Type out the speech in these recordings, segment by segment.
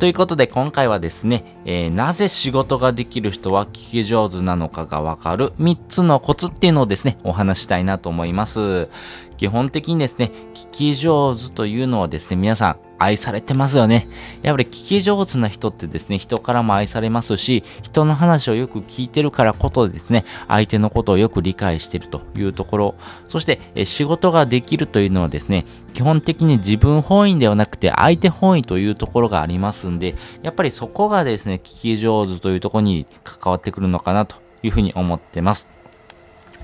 ということで今回はですね、えー、なぜ仕事ができる人は聞き上手なのかがわかる3つのコツっていうのをですね、お話したいなと思います。基本的にですね、聞き上手というのはですね、皆さん愛されてますよね。やっぱり聞き上手な人ってですね、人からも愛されますし、人の話をよく聞いてるからことですね、相手のことをよく理解してるというところ、そして、え仕事ができるというのはですね、基本的に自分本位ではなくて相手本位というところがありますんで、やっぱりそこがですね、聞き上手というところに関わってくるのかなというふうに思ってます。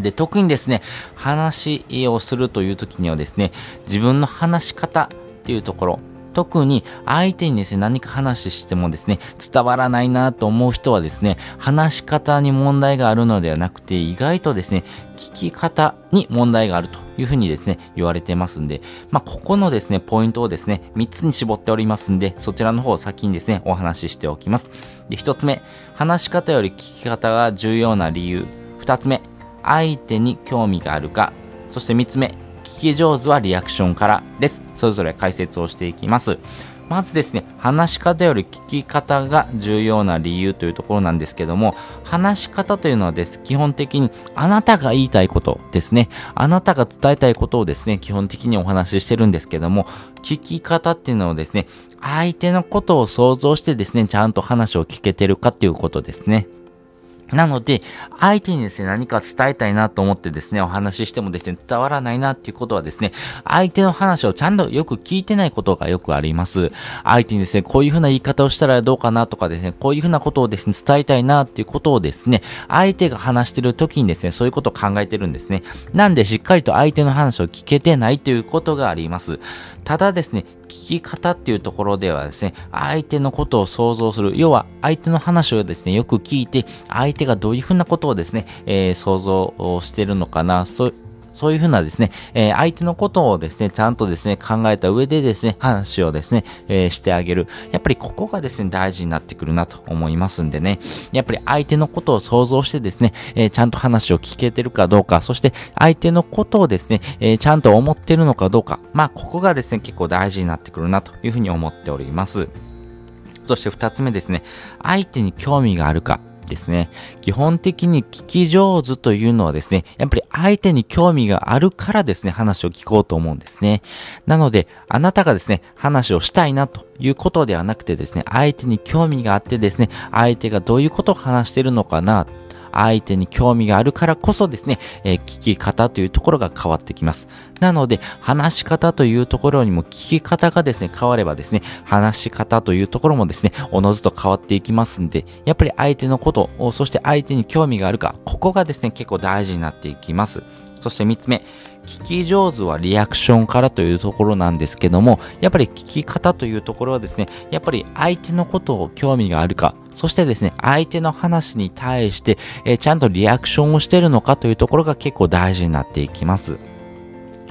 で、特にですね、話をするという時にはですね、自分の話し方っていうところ、特に相手にですね、何か話してもですね、伝わらないなと思う人はですね、話し方に問題があるのではなくて、意外とですね、聞き方に問題があるというふうにですね、言われてますんで、まあ、ここのですね、ポイントをですね、3つに絞っておりますんで、そちらの方を先にですね、お話ししておきます。で、1つ目、話し方より聞き方が重要な理由。2つ目、相手に興味があるか。そして3つ目、聞き上手はリアクションからです。それぞれ解説をしていきます。まずですね、話し方より聞き方が重要な理由というところなんですけども、話し方というのはです、基本的にあなたが言いたいことですね。あなたが伝えたいことをですね、基本的にお話ししてるんですけども、聞き方っていうのはですね、相手のことを想像してですね、ちゃんと話を聞けてるかっていうことですね。なので、相手にですね、何か伝えたいなと思ってですね、お話ししてもですね、伝わらないなっていうことはですね、相手の話をちゃんとよく聞いてないことがよくあります。相手にですね、こういうふうな言い方をしたらどうかなとかですね、こういうふうなことをですね、伝えたいなっていうことをですね、相手が話してる時にですね、そういうことを考えてるんですね。なんでしっかりと相手の話を聞けてないということがあります。ただですね、聞き方っていうところではですね、相手のことを想像する。要は、相手の話をですね、よく聞いて、相手がどういうふうなことをですね、えー、想像をしてるのかな、そうそういうふうなですね、えー、相手のことをですね、ちゃんとですね、考えた上でですね、話をですね、えー、してあげる。やっぱりここがですね、大事になってくるなと思いますんでね。やっぱり相手のことを想像してですね、えー、ちゃんと話を聞けてるかどうか、そして相手のことをですね、えちゃんと思ってるのかどうか。まあ、ここがですね、結構大事になってくるなというふうに思っております。そして二つ目ですね、相手に興味があるか。ですね。基本的に聞き上手というのはですね、やっぱり相手に興味があるからですね、話を聞こうと思うんですね。なので、あなたがですね、話をしたいなということではなくてですね、相手に興味があってですね、相手がどういうことを話してるのかな、相手に興味があるからこそですね、えー、聞き方というところが変わってきます。なので、話し方というところにも聞き方がですね、変わればですね、話し方というところもですね、おのずと変わっていきますんで、やっぱり相手のことを、そして相手に興味があるか、ここがですね、結構大事になっていきます。そして3つ目、聞き上手はリアクションからというところなんですけども、やっぱり聞き方というところはですね、やっぱり相手のことを興味があるか、そしてですね、相手の話に対して、えー、ちゃんとリアクションをしてるのかというところが結構大事になっていきます。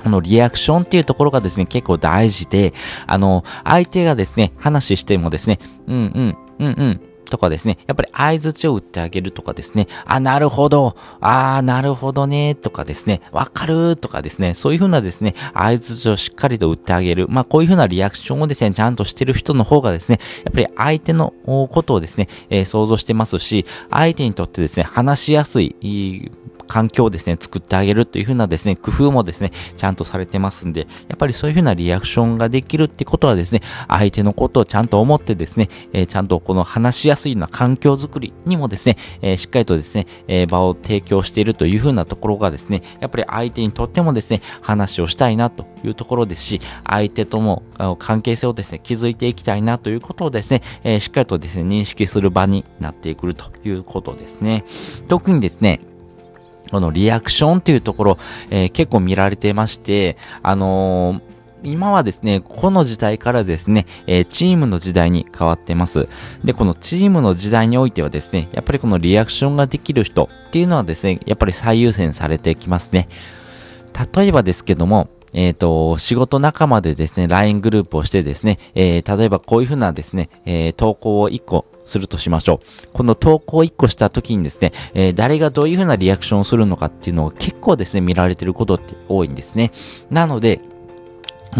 このリアクションっていうところがですね、結構大事で、あの、相手がですね、話してもですね、うんうん、うんうん、とかですね、やっぱり合図を打ってあげるとかですね、あ、なるほど、あなるほどね、とかですね、わかるとかですね、そういうふうなですね、合図をしっかりと打ってあげる。まあ、こういうふうなリアクションをですね、ちゃんとしてる人の方がですね、やっぱり相手のことをですね、えー、想像してますし、相手にとってですね、話しやすい、環境をですね、作ってあげるというふうなですね、工夫もですね、ちゃんとされてますんで、やっぱりそういうふうなリアクションができるってことはですね、相手のことをちゃんと思ってですね、えー、ちゃんとこの話しやすいような環境づくりにもですね、えー、しっかりとですね、えー、場を提供しているというふうなところがですね、やっぱり相手にとってもですね、話をしたいなというところですし、相手とも関係性をですね、築いていきたいなということをですね、えしっかりとですね、認識する場になってくるということですね。特にですね、このリアクションっていうところ、えー、結構見られてまして、あのー今はですね、この時代からですね、えー、チームの時代に変わってます。で、このチームの時代においてはですね、やっぱりこのリアクションができる人っていうのはですね、やっぱり最優先されてきますね。例えばですけども、えっ、と、仕事仲間でですね、LINE グループをしてですね、えー、例えばこういうふうなですね、え、投稿を1個するとしましょう。この投稿1個した時にですね、えー、誰がどういうふうなリアクションをするのかっていうのを結構ですね、見られてることって多いんですね。なので、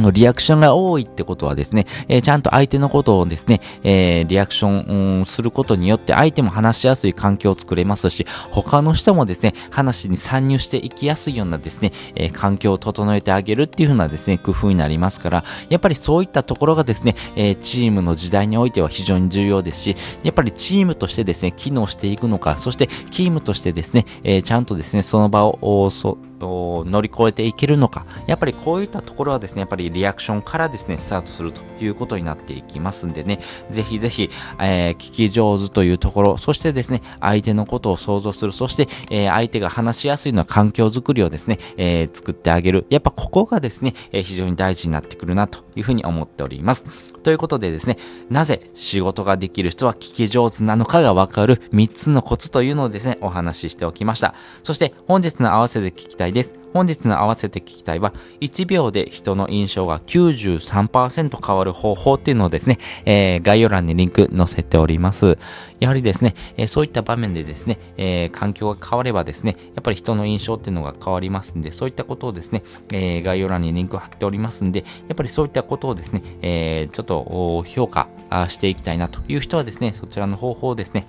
のリアクションが多いってことはですね、えー、ちゃんと相手のことをですね、えー、リアクション、することによって相手も話しやすい環境を作れますし、他の人もですね、話に参入していきやすいようなですね、えー、環境を整えてあげるっていう風なですね、工夫になりますから、やっぱりそういったところがですね、え、チームの時代においては非常に重要ですし、やっぱりチームとしてですね、機能していくのか、そしてチームとしてですね、え、ちゃんとですね、その場を、そ乗り越えていけるのか、やっぱりこういったところはですね、やっぱりリアクションからですね、スタートするということになっていきますんでね、ぜひぜひ、えー、聞き上手というところ、そしてですね、相手のことを想像する、そして、えー、相手が話しやすいような環境づくりをですね、えー、作ってあげる。やっぱここがですね、え非常に大事になってくるなというふうに思っております。ということでですね、なぜ仕事ができる人は聞き上手なのかがわかる3つのコツというのをですね、お話ししておきました。そして本日の合わせで聞きたいです。本日の合わせて聞きたいは、1秒で人の印象が93%変わる方法っていうのをですね、えー、概要欄にリンク載せております。やはりですね、えー、そういった場面でですね、えー、環境が変わればですね、やっぱり人の印象っていうのが変わりますんで、そういったことをですね、え概要欄にリンク貼っておりますんで、やっぱりそういったことをですね、えちょっと評価していきたいなという人はですね、そちらの方法をですね、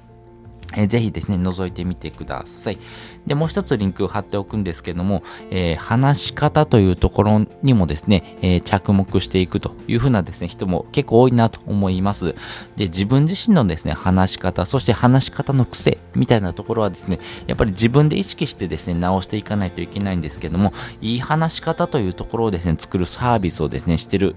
えぜひですね、覗いてみてください。で、もう一つリンクを貼っておくんですけども、えー、話し方というところにもですね、えー、着目していくというふうなですね、人も結構多いなと思います。で、自分自身のですね、話し方、そして話し方の癖みたいなところはですね、やっぱり自分で意識してですね、直していかないといけないんですけども、いい話し方というところをですね、作るサービスをですね、してる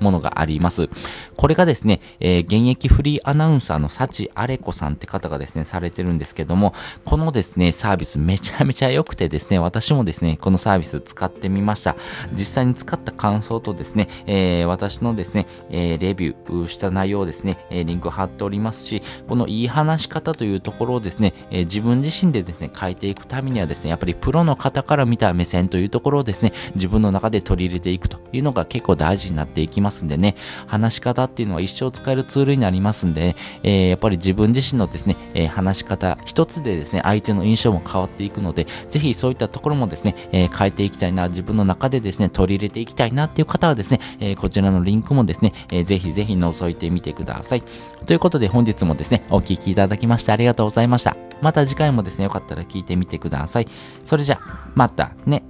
ものがあります。これがですね、え、現役フリーアナウンサーの幸あれ子さんって方がですね、されてるんですけども、このですね、サービスめちゃめちゃ良くてですね、私もですね、このサービス使ってみました。実際に使った感想とですね、えー、私のですね、えー、レビューした内容をですね、え、リンク貼っておりますし、このいい話し方というところをですね、え自分自身でですね、変えていくためにはですね、やっぱりプロの方から見た目線というところをですね、自分の中で取り入れていくというのが結構大事になっていきますんでね、話し方っていうのは一生使えるツールになりますんで、ね、えやっぱり自分自身のですね、え話し方一つでですね、相手の印象も変わっていくので、ぜひそういったところもですね、えー、変えていきたいな、自分の中でですね、取り入れていきたいなっていう方はですね、えー、こちらのリンクもですね、えー、ぜひぜひ覗いてみてください。ということで本日もですね、お聴きいただきましてありがとうございました。また次回もですね、よかったら聞いてみてください。それじゃ、またね。